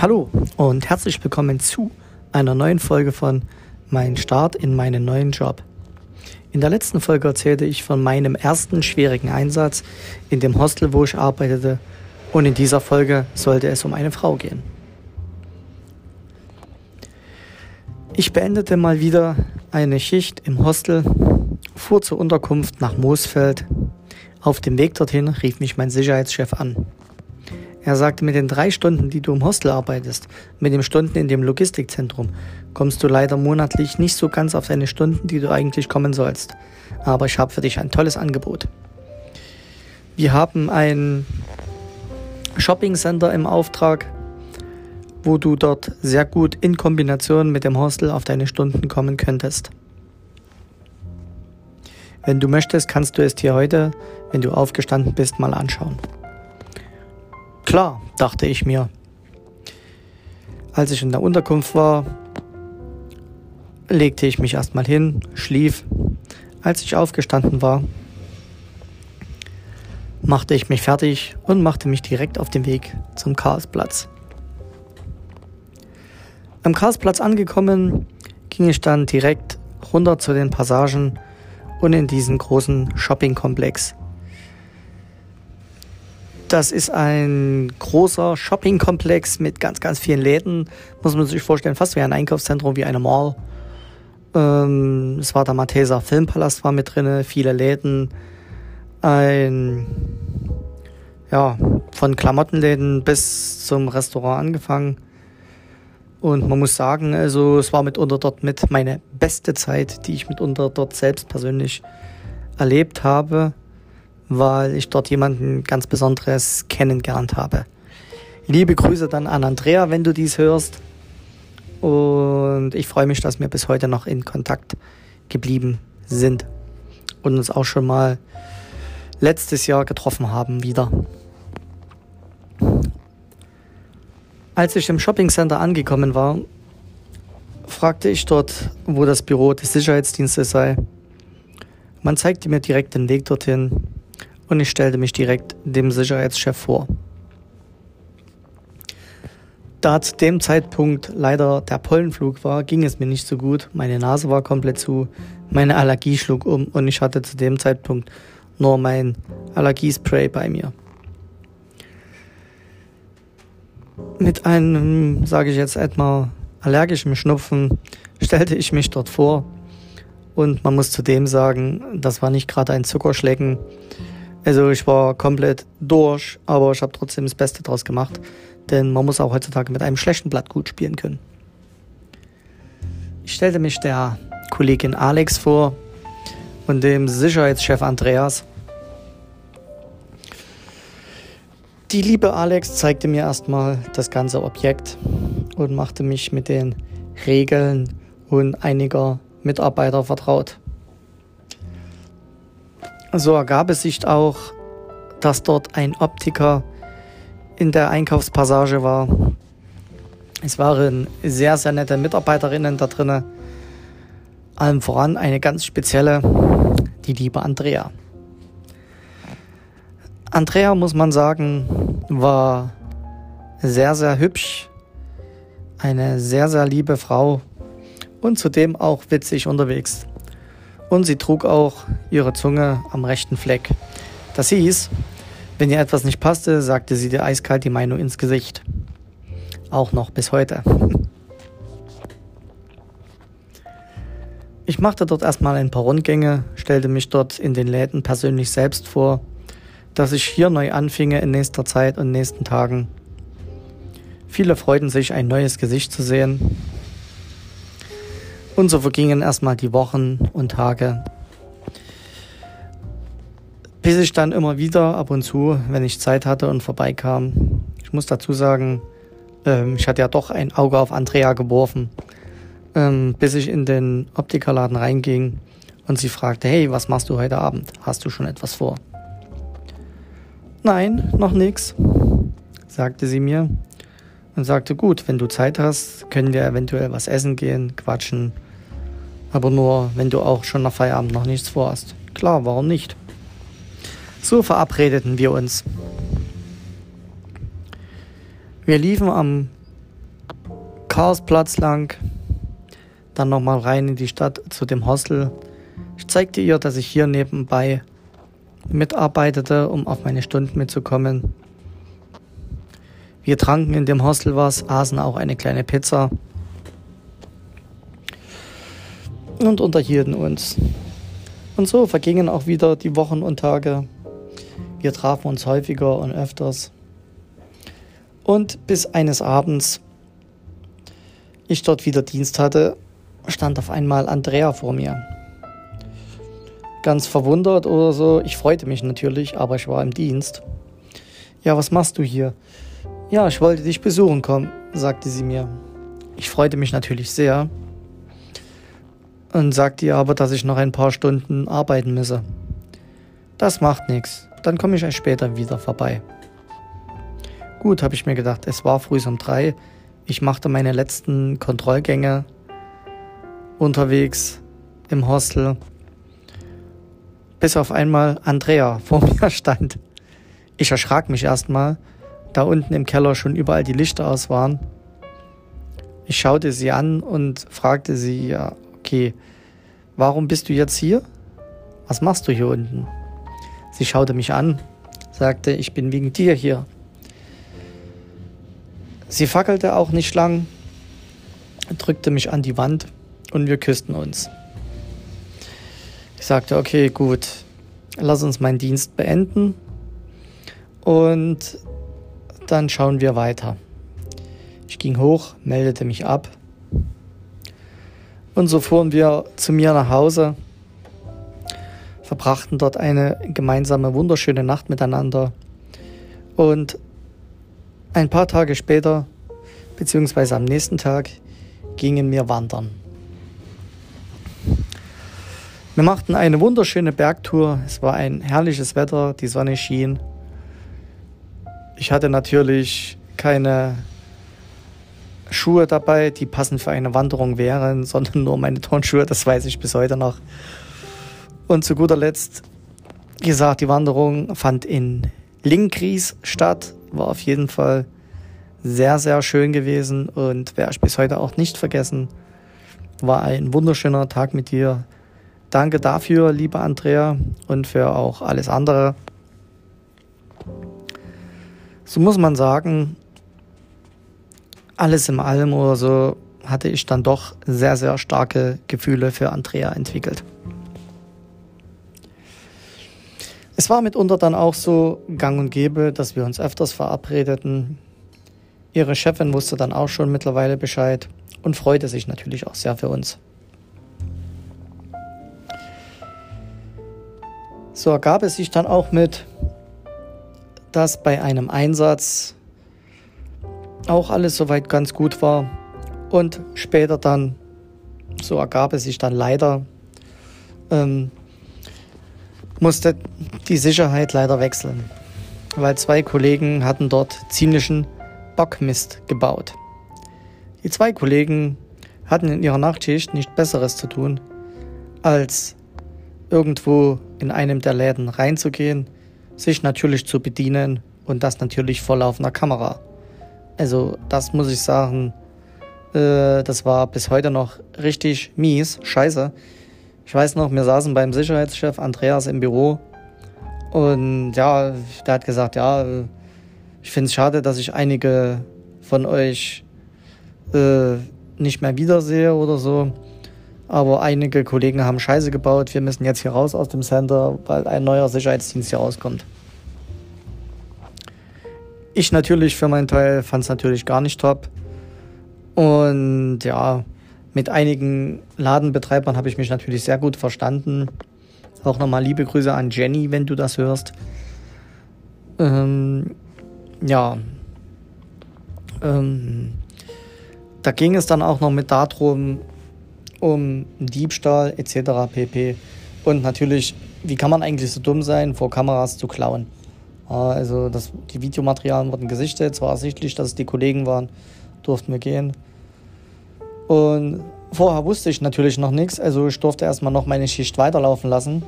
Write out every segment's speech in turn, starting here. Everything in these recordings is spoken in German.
Hallo und herzlich willkommen zu einer neuen Folge von Mein Start in meinen neuen Job. In der letzten Folge erzählte ich von meinem ersten schwierigen Einsatz in dem Hostel, wo ich arbeitete, und in dieser Folge sollte es um eine Frau gehen. Ich beendete mal wieder eine Schicht im Hostel, fuhr zur Unterkunft nach Moosfeld. Auf dem Weg dorthin rief mich mein Sicherheitschef an. Er sagte, mit den drei Stunden, die du im Hostel arbeitest, mit den Stunden in dem Logistikzentrum, kommst du leider monatlich nicht so ganz auf deine Stunden, die du eigentlich kommen sollst. Aber ich habe für dich ein tolles Angebot. Wir haben ein Shopping Center im Auftrag, wo du dort sehr gut in Kombination mit dem Hostel auf deine Stunden kommen könntest. Wenn du möchtest, kannst du es dir heute, wenn du aufgestanden bist, mal anschauen. Klar, dachte ich mir. Als ich in der Unterkunft war, legte ich mich erstmal hin, schlief. Als ich aufgestanden war, machte ich mich fertig und machte mich direkt auf den Weg zum Karlsplatz. Am Karlsplatz angekommen, ging ich dann direkt runter zu den Passagen und in diesen großen Shoppingkomplex, das ist ein großer Shoppingkomplex mit ganz, ganz vielen Läden. Muss man sich vorstellen, fast wie ein Einkaufszentrum, wie eine Mall. Ähm, es war der Malteser Filmpalast war mit drin, viele Läden. Ein, ja, von Klamottenläden bis zum Restaurant angefangen. Und man muss sagen, also es war mitunter dort mit meine beste Zeit, die ich mitunter dort selbst persönlich erlebt habe weil ich dort jemanden ganz Besonderes kennengelernt habe. Liebe Grüße dann an Andrea, wenn du dies hörst. Und ich freue mich, dass wir bis heute noch in Kontakt geblieben sind und uns auch schon mal letztes Jahr getroffen haben wieder. Als ich im Shoppingcenter angekommen war, fragte ich dort, wo das Büro des Sicherheitsdienstes sei. Man zeigte mir direkt den Weg dorthin und ich stellte mich direkt dem Sicherheitschef vor. Da zu dem Zeitpunkt leider der Pollenflug war, ging es mir nicht so gut. Meine Nase war komplett zu, meine Allergie schlug um und ich hatte zu dem Zeitpunkt nur mein Allergiespray bei mir. Mit einem, sage ich jetzt etwa, allergischen Schnupfen stellte ich mich dort vor und man muss zudem sagen, das war nicht gerade ein Zuckerschlecken. Also ich war komplett durch, aber ich habe trotzdem das Beste draus gemacht. Denn man muss auch heutzutage mit einem schlechten Blatt gut spielen können. Ich stellte mich der Kollegin Alex vor und dem Sicherheitschef Andreas. Die liebe Alex zeigte mir erstmal das ganze Objekt und machte mich mit den Regeln und einiger Mitarbeiter vertraut. So ergab es sich auch, dass dort ein Optiker in der Einkaufspassage war. Es waren sehr, sehr nette Mitarbeiterinnen da drinnen. Allem voran eine ganz spezielle, die liebe Andrea. Andrea, muss man sagen, war sehr, sehr hübsch, eine sehr, sehr liebe Frau und zudem auch witzig unterwegs und sie trug auch ihre Zunge am rechten Fleck. Das hieß, wenn ihr etwas nicht passte, sagte sie dir eiskalt die Meinung ins Gesicht. Auch noch bis heute. Ich machte dort erstmal ein paar Rundgänge, stellte mich dort in den Läden persönlich selbst vor, dass ich hier neu anfinge in nächster Zeit und nächsten Tagen. Viele freuten sich, ein neues Gesicht zu sehen und so vergingen erstmal die Wochen und Tage, bis ich dann immer wieder ab und zu, wenn ich Zeit hatte und vorbeikam, ich muss dazu sagen, ähm, ich hatte ja doch ein Auge auf Andrea geworfen, ähm, bis ich in den Optikerladen reinging und sie fragte, hey, was machst du heute Abend? Hast du schon etwas vor? Nein, noch nichts, sagte sie mir und sagte, gut, wenn du Zeit hast, können wir eventuell was essen gehen, quatschen aber nur, wenn du auch schon nach Feierabend noch nichts vorhast. Klar, warum nicht? So verabredeten wir uns. Wir liefen am Chaosplatz lang, dann nochmal rein in die Stadt zu dem Hostel. Ich zeigte ihr, dass ich hier nebenbei mitarbeitete, um auf meine Stunden mitzukommen. Wir tranken in dem Hostel was, aßen auch eine kleine Pizza und unterhielten uns. Und so vergingen auch wieder die Wochen und Tage. Wir trafen uns häufiger und öfters. Und bis eines Abends ich dort wieder Dienst hatte, stand auf einmal Andrea vor mir. Ganz verwundert oder so. Ich freute mich natürlich, aber ich war im Dienst. Ja, was machst du hier? Ja, ich wollte dich besuchen kommen, sagte sie mir. Ich freute mich natürlich sehr und sagte ihr aber, dass ich noch ein paar Stunden arbeiten müsse. Das macht nichts, dann komme ich später wieder vorbei. Gut, habe ich mir gedacht, es war früh um drei. Ich machte meine letzten Kontrollgänge unterwegs im Hostel, bis auf einmal Andrea vor mir stand. Ich erschrak mich erstmal, da unten im Keller schon überall die Lichter aus waren. Ich schaute sie an und fragte sie, okay, warum bist du jetzt hier? Was machst du hier unten? Sie schaute mich an, sagte, ich bin wegen dir hier. Sie fackelte auch nicht lang, drückte mich an die Wand und wir küssten uns. Ich sagte, okay, gut, lass uns meinen Dienst beenden und dann schauen wir weiter. Ich ging hoch, meldete mich ab und so fuhren wir zu mir nach Hause, verbrachten dort eine gemeinsame wunderschöne Nacht miteinander und ein paar Tage später, beziehungsweise am nächsten Tag, gingen wir wandern. Wir machten eine wunderschöne Bergtour. Es war ein herrliches Wetter, die Sonne schien. Ich hatte natürlich keine Schuhe dabei, die passend für eine Wanderung wären, sondern nur meine Turnschuhe, das weiß ich bis heute noch. Und zu guter Letzt gesagt, die Wanderung fand in Linkries statt war auf jeden Fall sehr, sehr schön gewesen und werde ich bis heute auch nicht vergessen. War ein wunderschöner Tag mit dir. Danke dafür, liebe Andrea, und für auch alles andere. So muss man sagen, alles im allem oder so hatte ich dann doch sehr, sehr starke Gefühle für Andrea entwickelt. Es war mitunter dann auch so gang und gäbe, dass wir uns öfters verabredeten. Ihre Chefin wusste dann auch schon mittlerweile Bescheid und freute sich natürlich auch sehr für uns. So ergab es sich dann auch mit, dass bei einem Einsatz auch alles soweit ganz gut war und später dann, so ergab es sich dann leider, ähm, musste die Sicherheit leider wechseln, weil zwei Kollegen hatten dort ziemlichen Bockmist gebaut. Die zwei Kollegen hatten in ihrer Nachtschicht nicht Besseres zu tun, als irgendwo in einem der Läden reinzugehen, sich natürlich zu bedienen und das natürlich vor laufender Kamera. Also das muss ich sagen, äh, das war bis heute noch richtig mies, scheiße. Ich weiß noch, wir saßen beim Sicherheitschef Andreas im Büro und ja, der hat gesagt, ja, ich finde es schade, dass ich einige von euch äh, nicht mehr wiedersehe oder so. Aber einige Kollegen haben Scheiße gebaut. Wir müssen jetzt hier raus aus dem Center, weil ein neuer Sicherheitsdienst hier rauskommt. Ich natürlich für meinen Teil fand es natürlich gar nicht top. Und ja, mit einigen Ladenbetreibern habe ich mich natürlich sehr gut verstanden. Auch nochmal liebe Grüße an Jenny, wenn du das hörst. Ähm, ja. Ähm, da ging es dann auch noch mit darum, um Diebstahl etc. pp. Und natürlich, wie kann man eigentlich so dumm sein, vor Kameras zu klauen? Also das, die Videomaterialien wurden gesichtet, es war ersichtlich, dass es die Kollegen waren, durften wir gehen. Und vorher wusste ich natürlich noch nichts, also ich durfte erstmal noch meine Schicht weiterlaufen lassen.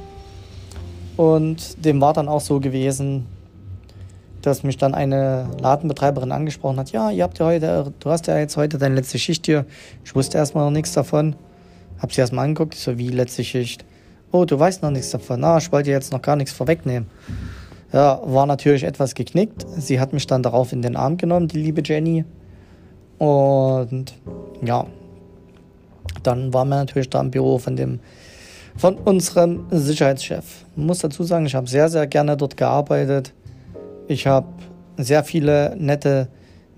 Und dem war dann auch so gewesen, dass mich dann eine Ladenbetreiberin angesprochen hat, ja, ihr habt ja heute, du hast ja jetzt heute deine letzte Schicht hier. Ich wusste erstmal noch nichts davon. Hab sie erstmal angeguckt, so wie letzte Schicht. Oh, du weißt noch nichts davon. Ah, ich wollte jetzt noch gar nichts vorwegnehmen. Ja, war natürlich etwas geknickt. Sie hat mich dann darauf in den Arm genommen, die liebe Jenny. Und ja, dann waren wir natürlich da im Büro von dem von unserem Sicherheitschef. Ich muss dazu sagen, ich habe sehr, sehr gerne dort gearbeitet. Ich habe sehr viele nette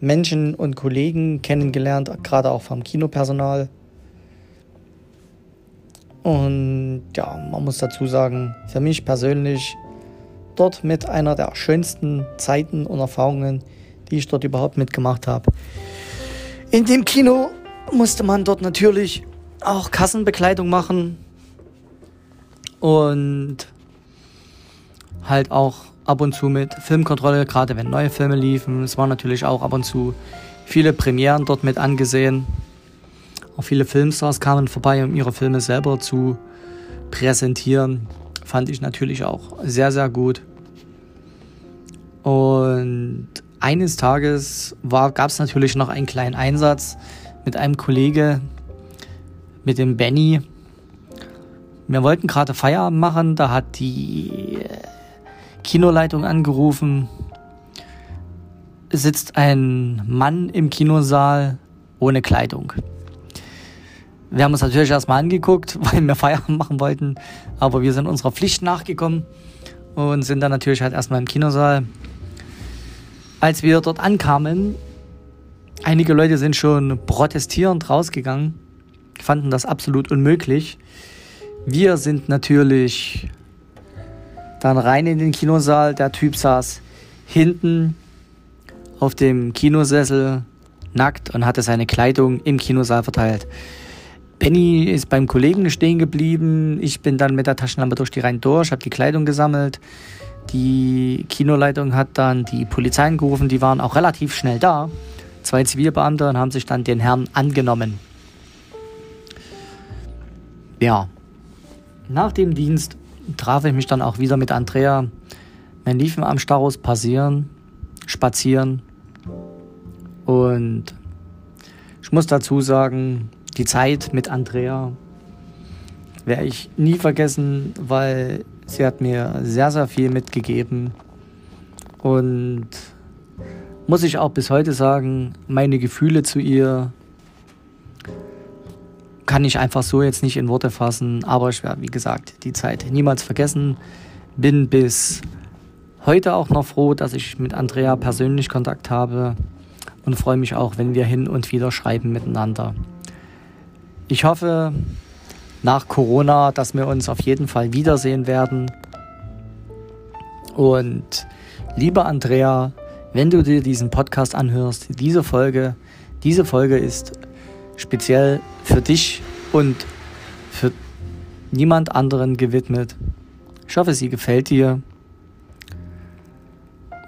Menschen und Kollegen kennengelernt, gerade auch vom Kinopersonal. Und ja, man muss dazu sagen, für mich persönlich dort mit einer der schönsten Zeiten und Erfahrungen, die ich dort überhaupt mitgemacht habe. In dem Kino musste man dort natürlich auch Kassenbekleidung machen und halt auch ab und zu mit Filmkontrolle, gerade wenn neue Filme liefen. Es waren natürlich auch ab und zu viele Premieren dort mit angesehen. Auch viele Filmstars kamen vorbei, um ihre Filme selber zu präsentieren. Fand ich natürlich auch sehr, sehr gut. Und eines Tages gab es natürlich noch einen kleinen Einsatz mit einem Kollege, mit dem Benny. Wir wollten gerade Feierabend machen, da hat die Kinoleitung angerufen. Es sitzt ein Mann im Kinosaal ohne Kleidung. Wir haben uns natürlich erstmal angeguckt, weil wir Feierabend machen wollten, aber wir sind unserer Pflicht nachgekommen und sind dann natürlich halt erstmal im Kinosaal. Als wir dort ankamen, einige Leute sind schon protestierend rausgegangen, fanden das absolut unmöglich. Wir sind natürlich dann rein in den Kinosaal. Der Typ saß hinten auf dem Kinosessel nackt und hatte seine Kleidung im Kinosaal verteilt. Benny ist beim Kollegen stehen geblieben. Ich bin dann mit der Taschenlampe durch die Reihen durch, habe die Kleidung gesammelt. Die Kinoleitung hat dann die Polizei gerufen, die waren auch relativ schnell da. Zwei Zivilbeamte und haben sich dann den Herrn angenommen. Ja. Nach dem Dienst traf ich mich dann auch wieder mit Andrea. Wir liefen am Starus passieren, spazieren und ich muss dazu sagen, die Zeit mit Andrea werde ich nie vergessen, weil sie hat mir sehr, sehr viel mitgegeben. Und muss ich auch bis heute sagen, meine Gefühle zu ihr kann ich einfach so jetzt nicht in Worte fassen. Aber ich werde, wie gesagt, die Zeit niemals vergessen. Bin bis heute auch noch froh, dass ich mit Andrea persönlich Kontakt habe und freue mich auch, wenn wir hin und wieder schreiben miteinander. Ich hoffe nach Corona, dass wir uns auf jeden Fall wiedersehen werden. Und liebe Andrea, wenn du dir diesen Podcast anhörst, diese Folge, diese Folge ist speziell für dich und für niemand anderen gewidmet. Ich hoffe, sie gefällt dir.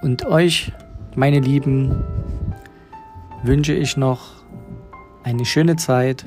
Und euch, meine Lieben, wünsche ich noch eine schöne Zeit